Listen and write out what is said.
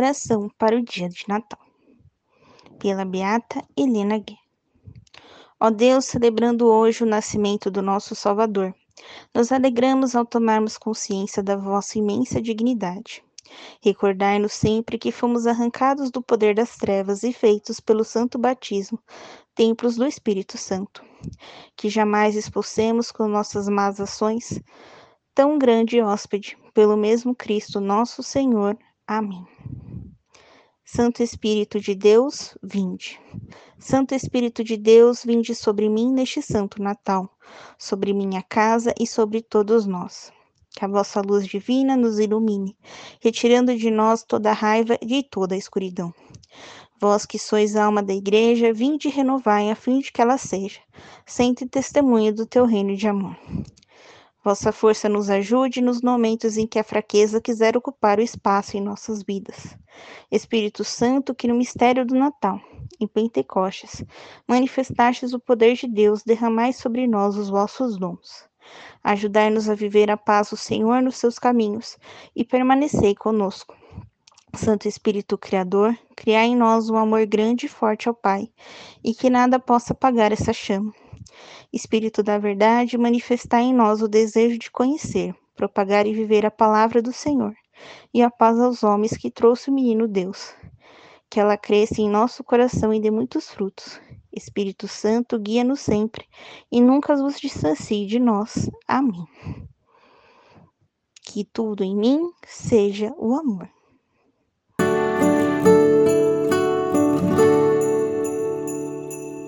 Oração para o dia de Natal. Pela Beata Helena Guerra. Ó Deus, celebrando hoje o nascimento do nosso Salvador, nos alegramos ao tomarmos consciência da vossa imensa dignidade. Recordai-nos sempre que fomos arrancados do poder das trevas e feitos pelo santo batismo, templos do Espírito Santo. Que jamais expulsemos com nossas más ações tão grande hóspede, pelo mesmo Cristo nosso Senhor. Amém. Santo Espírito de Deus, vinde. Santo Espírito de Deus, vinde sobre mim neste santo Natal, sobre minha casa e sobre todos nós. Que a vossa luz divina nos ilumine, retirando de nós toda a raiva e toda a escuridão. Vós que sois a alma da igreja, vinde e renovai a fim de que ela seja, sente testemunha do teu reino de amor. Vossa força nos ajude nos momentos em que a fraqueza quiser ocupar o espaço em nossas vidas. Espírito Santo, que no mistério do Natal, em Pentecostes, manifestastes o poder de Deus, derramai sobre nós os vossos dons. Ajudai-nos a viver a paz do Senhor nos seus caminhos e permanecei conosco. Santo Espírito Criador, criai em nós um amor grande e forte ao Pai, e que nada possa apagar essa chama. Espírito da verdade, manifestai em nós o desejo de conhecer, propagar e viver a palavra do Senhor, e a paz aos homens que trouxe o menino Deus. Que ela cresça em nosso coração e dê muitos frutos. Espírito Santo, guia-nos sempre e nunca vos distancie de nós. Amém. Que tudo em mim seja o amor.